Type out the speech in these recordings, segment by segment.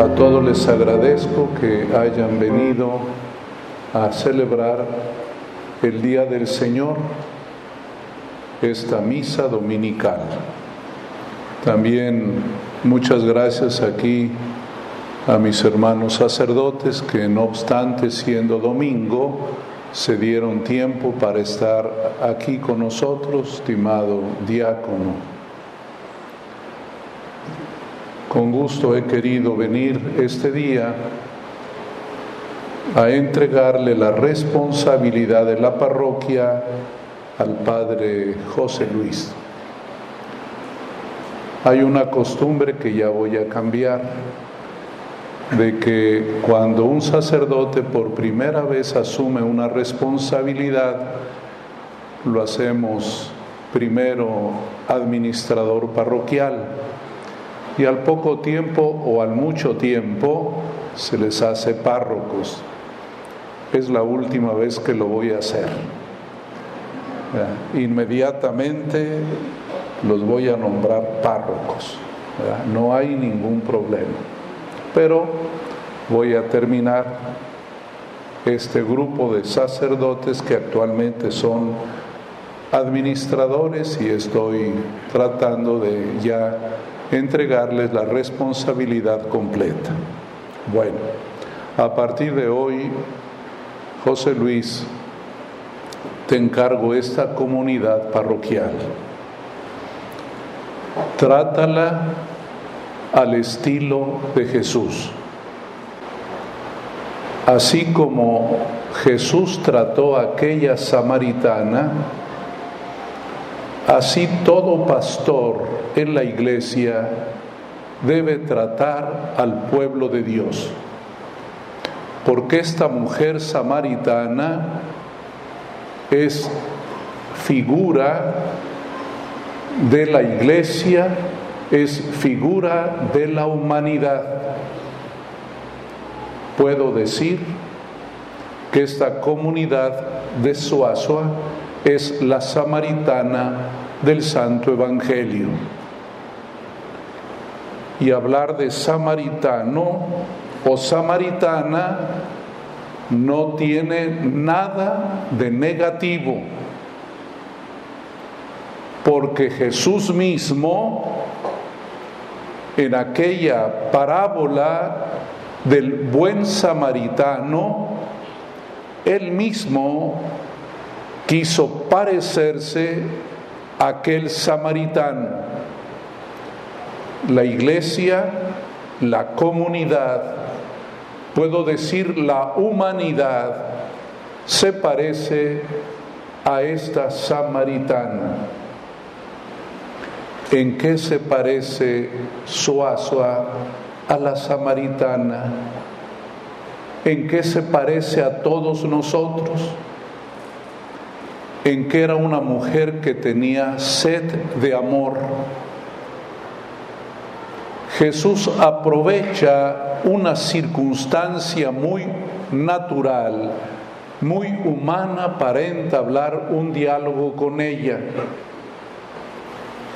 A todos les agradezco que hayan venido a celebrar el Día del Señor, esta misa dominical. También muchas gracias aquí a mis hermanos sacerdotes que no obstante siendo domingo, se dieron tiempo para estar aquí con nosotros, estimado diácono. Con gusto he querido venir este día a entregarle la responsabilidad de la parroquia al Padre José Luis. Hay una costumbre que ya voy a cambiar, de que cuando un sacerdote por primera vez asume una responsabilidad, lo hacemos primero administrador parroquial y al poco tiempo o al mucho tiempo se les hace párrocos. Es la última vez que lo voy a hacer. Inmediatamente los voy a nombrar párrocos. No hay ningún problema. Pero voy a terminar este grupo de sacerdotes que actualmente son administradores y estoy tratando de ya entregarles la responsabilidad completa. Bueno, a partir de hoy, José Luis, te encargo esta comunidad parroquial. Trátala al estilo de Jesús. Así como Jesús trató a aquella samaritana, así todo pastor en la iglesia debe tratar al pueblo de Dios. Porque esta mujer samaritana es figura de la iglesia, es figura de la humanidad. Puedo decir que esta comunidad de Suazua es la samaritana del Santo Evangelio. Y hablar de samaritano o samaritana no tiene nada de negativo, porque Jesús mismo en aquella parábola del buen samaritano, él mismo quiso parecerse aquel samaritano la iglesia, la comunidad, puedo decir la humanidad, se parece a esta samaritana. ¿En qué se parece Suazua a la samaritana? ¿En qué se parece a todos nosotros? En que era una mujer que tenía sed de amor Jesús aprovecha una circunstancia muy natural, muy humana para entablar un diálogo con ella.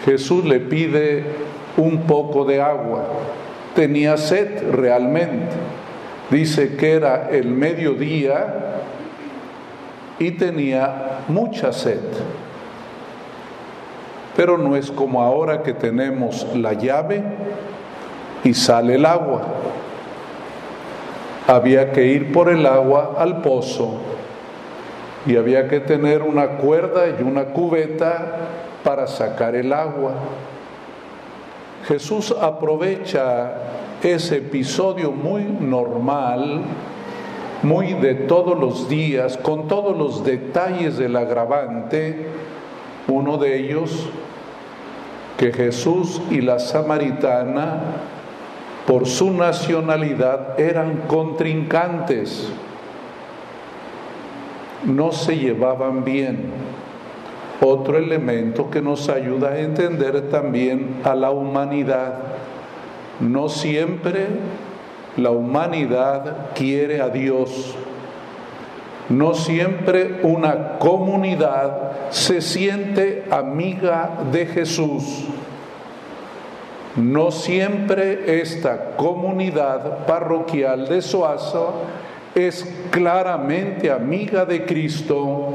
Jesús le pide un poco de agua. Tenía sed realmente. Dice que era el mediodía y tenía mucha sed. Pero no es como ahora que tenemos la llave y sale el agua. Había que ir por el agua al pozo y había que tener una cuerda y una cubeta para sacar el agua. Jesús aprovecha ese episodio muy normal, muy de todos los días, con todos los detalles del agravante, uno de ellos, que Jesús y la samaritana por su nacionalidad eran contrincantes, no se llevaban bien. Otro elemento que nos ayuda a entender también a la humanidad. No siempre la humanidad quiere a Dios. No siempre una comunidad se siente amiga de Jesús. No siempre esta comunidad parroquial de Soaza es claramente amiga de Cristo.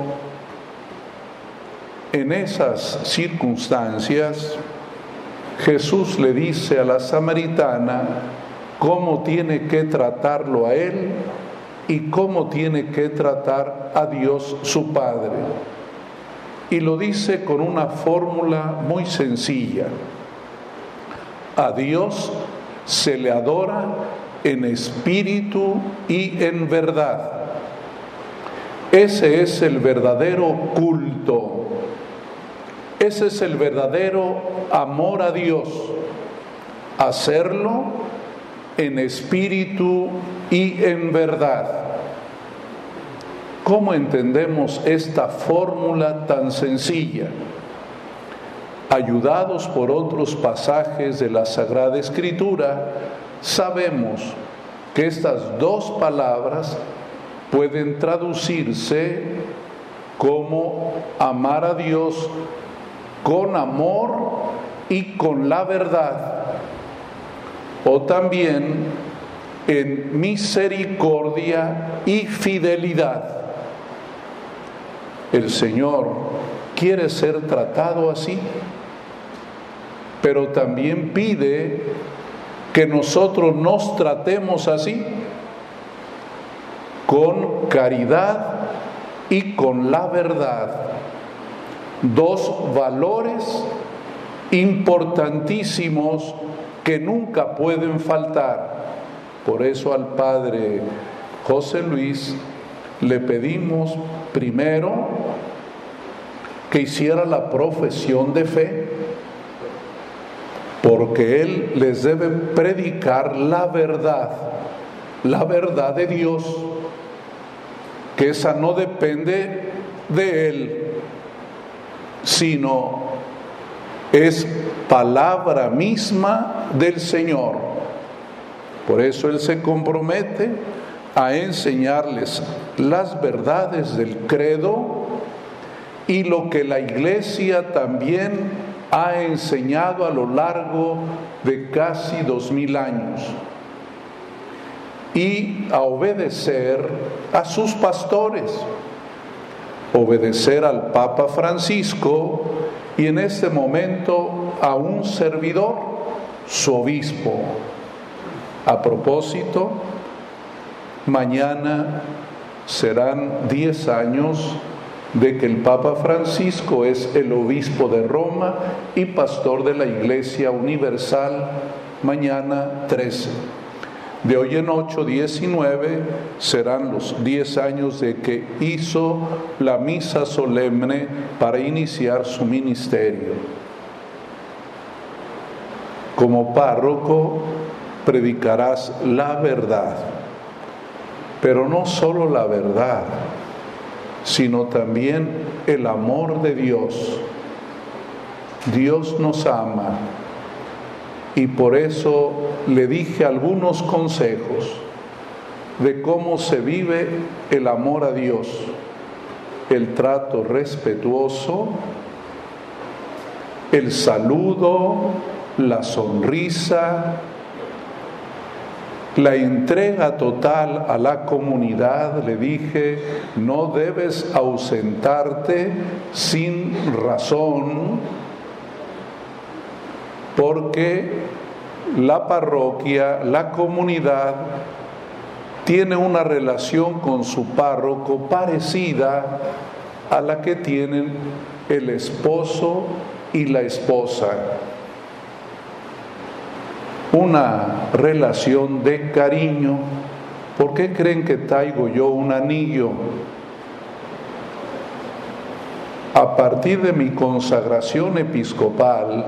En esas circunstancias, Jesús le dice a la samaritana cómo tiene que tratarlo a él y cómo tiene que tratar a Dios su Padre. Y lo dice con una fórmula muy sencilla. A Dios se le adora en espíritu y en verdad. Ese es el verdadero culto. Ese es el verdadero amor a Dios. Hacerlo en espíritu y en verdad. ¿Cómo entendemos esta fórmula tan sencilla? ayudados por otros pasajes de la Sagrada Escritura, sabemos que estas dos palabras pueden traducirse como amar a Dios con amor y con la verdad, o también en misericordia y fidelidad. El Señor quiere ser tratado así pero también pide que nosotros nos tratemos así, con caridad y con la verdad. Dos valores importantísimos que nunca pueden faltar. Por eso al Padre José Luis le pedimos primero que hiciera la profesión de fe porque Él les debe predicar la verdad, la verdad de Dios, que esa no depende de Él, sino es palabra misma del Señor. Por eso Él se compromete a enseñarles las verdades del credo y lo que la iglesia también ha enseñado a lo largo de casi dos mil años y a obedecer a sus pastores, obedecer al Papa Francisco y en este momento a un servidor, su obispo. A propósito, mañana serán diez años de que el Papa Francisco es el obispo de Roma y pastor de la Iglesia Universal mañana 13. De hoy en 8, 19 serán los 10 años de que hizo la misa solemne para iniciar su ministerio. Como párroco predicarás la verdad, pero no solo la verdad, sino también el amor de Dios. Dios nos ama y por eso le dije algunos consejos de cómo se vive el amor a Dios, el trato respetuoso, el saludo, la sonrisa, la entrega total a la comunidad, le dije, no debes ausentarte sin razón, porque la parroquia, la comunidad, tiene una relación con su párroco parecida a la que tienen el esposo y la esposa una relación de cariño. ¿Por qué creen que traigo yo un anillo? A partir de mi consagración episcopal,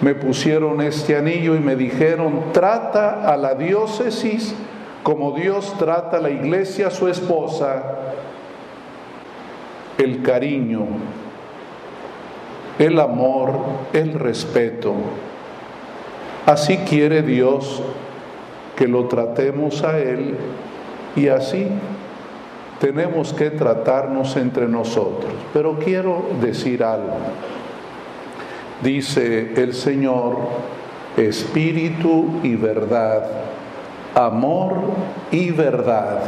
me pusieron este anillo y me dijeron, trata a la diócesis como Dios trata a la iglesia su esposa, el cariño, el amor, el respeto. Así quiere Dios que lo tratemos a Él y así tenemos que tratarnos entre nosotros. Pero quiero decir algo. Dice el Señor espíritu y verdad, amor y verdad.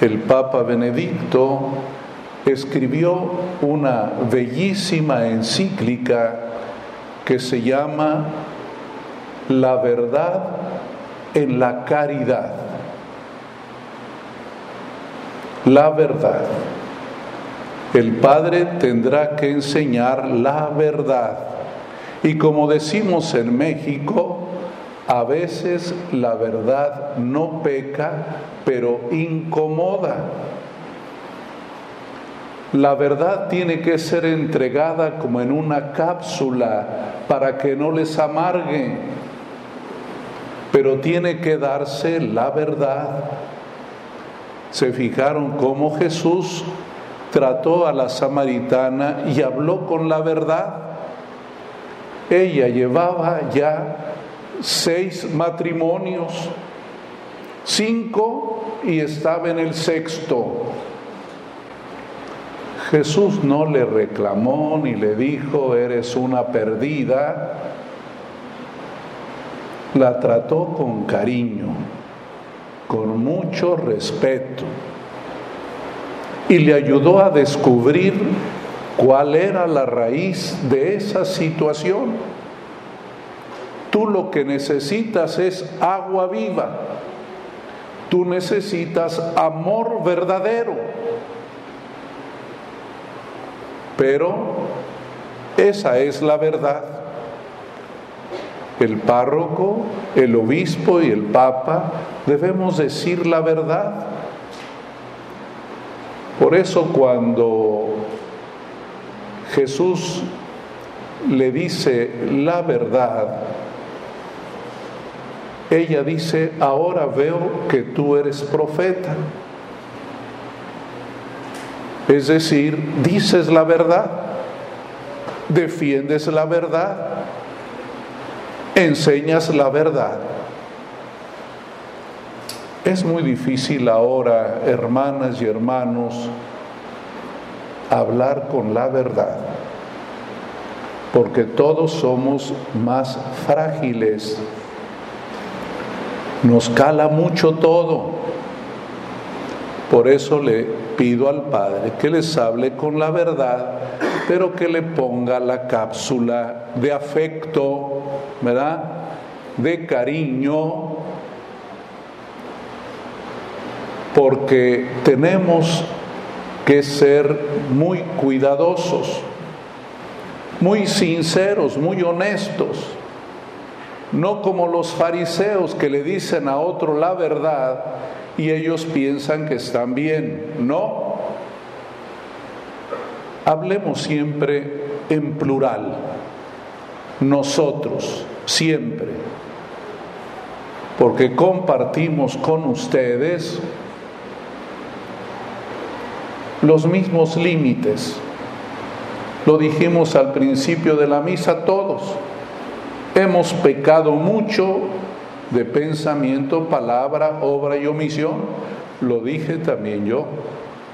El Papa Benedicto escribió una bellísima encíclica que se llama La verdad en la caridad. La verdad. El Padre tendrá que enseñar la verdad. Y como decimos en México, a veces la verdad no peca, pero incomoda. La verdad tiene que ser entregada como en una cápsula para que no les amargue, pero tiene que darse la verdad. Se fijaron cómo Jesús trató a la samaritana y habló con la verdad. Ella llevaba ya seis matrimonios, cinco y estaba en el sexto. Jesús no le reclamó ni le dijo, eres una perdida. La trató con cariño, con mucho respeto y le ayudó a descubrir cuál era la raíz de esa situación. Tú lo que necesitas es agua viva, tú necesitas amor verdadero pero esa es la verdad. El párroco, el obispo y el papa debemos decir la verdad. Por eso cuando Jesús le dice la verdad, ella dice, ahora veo que tú eres profeta. Es decir, dices la verdad, defiendes la verdad, enseñas la verdad. Es muy difícil ahora, hermanas y hermanos, hablar con la verdad, porque todos somos más frágiles. Nos cala mucho todo. Por eso le pido al Padre que les hable con la verdad, pero que le ponga la cápsula de afecto, ¿verdad? De cariño, porque tenemos que ser muy cuidadosos, muy sinceros, muy honestos, no como los fariseos que le dicen a otro la verdad y ellos piensan que están bien. No. Hablemos siempre en plural. Nosotros, siempre. Porque compartimos con ustedes los mismos límites. Lo dijimos al principio de la misa todos. Hemos pecado mucho de pensamiento, palabra, obra y omisión. Lo dije también yo.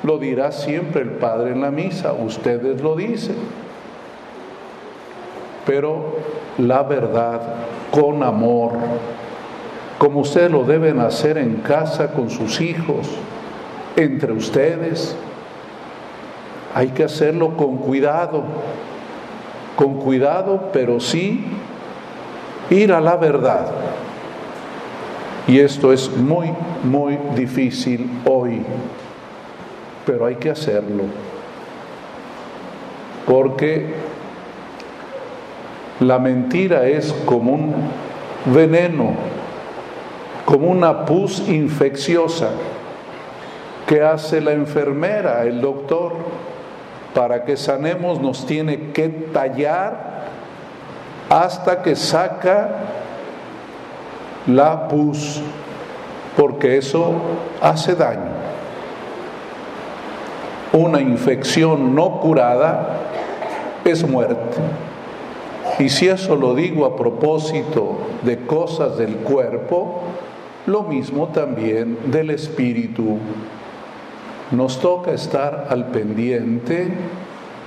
Lo dirá siempre el Padre en la misa. Ustedes lo dicen. Pero la verdad con amor, como ustedes lo deben hacer en casa con sus hijos, entre ustedes. Hay que hacerlo con cuidado, con cuidado, pero sí ir a la verdad. Y esto es muy, muy difícil hoy, pero hay que hacerlo. Porque la mentira es como un veneno, como una pus infecciosa que hace la enfermera, el doctor. Para que sanemos nos tiene que tallar hasta que saca la pus, porque eso hace daño. Una infección no curada es muerte. Y si eso lo digo a propósito de cosas del cuerpo, lo mismo también del espíritu. Nos toca estar al pendiente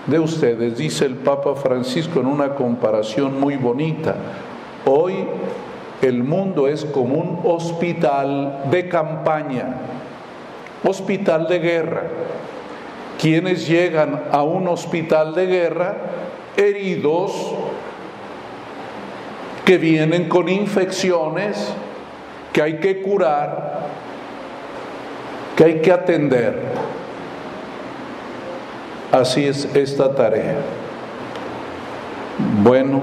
de ustedes, dice el Papa Francisco en una comparación muy bonita Hoy el mundo es como un hospital de campaña, hospital de guerra. Quienes llegan a un hospital de guerra heridos, que vienen con infecciones, que hay que curar, que hay que atender. Así es esta tarea. Bueno,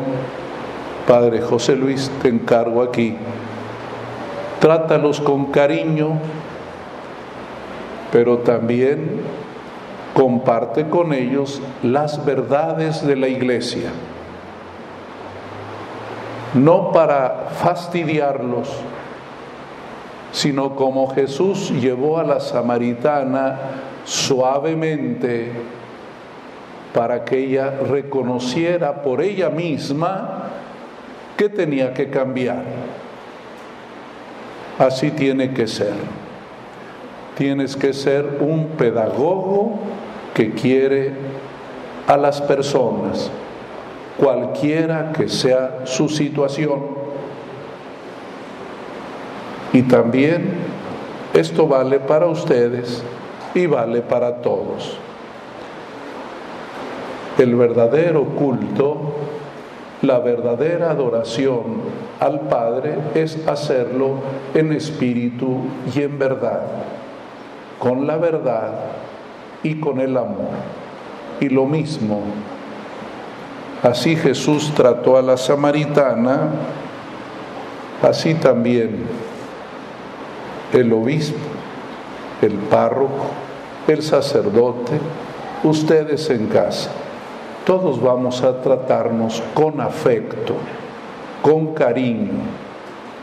Padre José Luis, te encargo aquí. Trátalos con cariño, pero también comparte con ellos las verdades de la iglesia. No para fastidiarlos, sino como Jesús llevó a la samaritana suavemente para que ella reconociera por ella misma que tenía que cambiar. Así tiene que ser. Tienes que ser un pedagogo que quiere a las personas, cualquiera que sea su situación. Y también esto vale para ustedes y vale para todos. El verdadero culto, la verdadera adoración al Padre es hacerlo en espíritu y en verdad, con la verdad y con el amor. Y lo mismo, así Jesús trató a la samaritana, así también el obispo, el párroco, el sacerdote, ustedes en casa. Todos vamos a tratarnos con afecto, con cariño,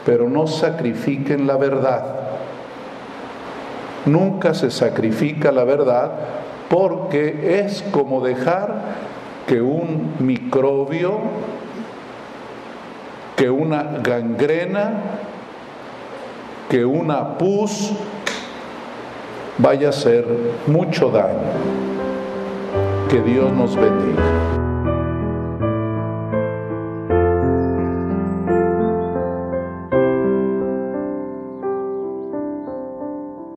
pero no sacrifiquen la verdad. Nunca se sacrifica la verdad porque es como dejar que un microbio, que una gangrena que una pus vaya a hacer mucho daño. Que Dios nos bendiga.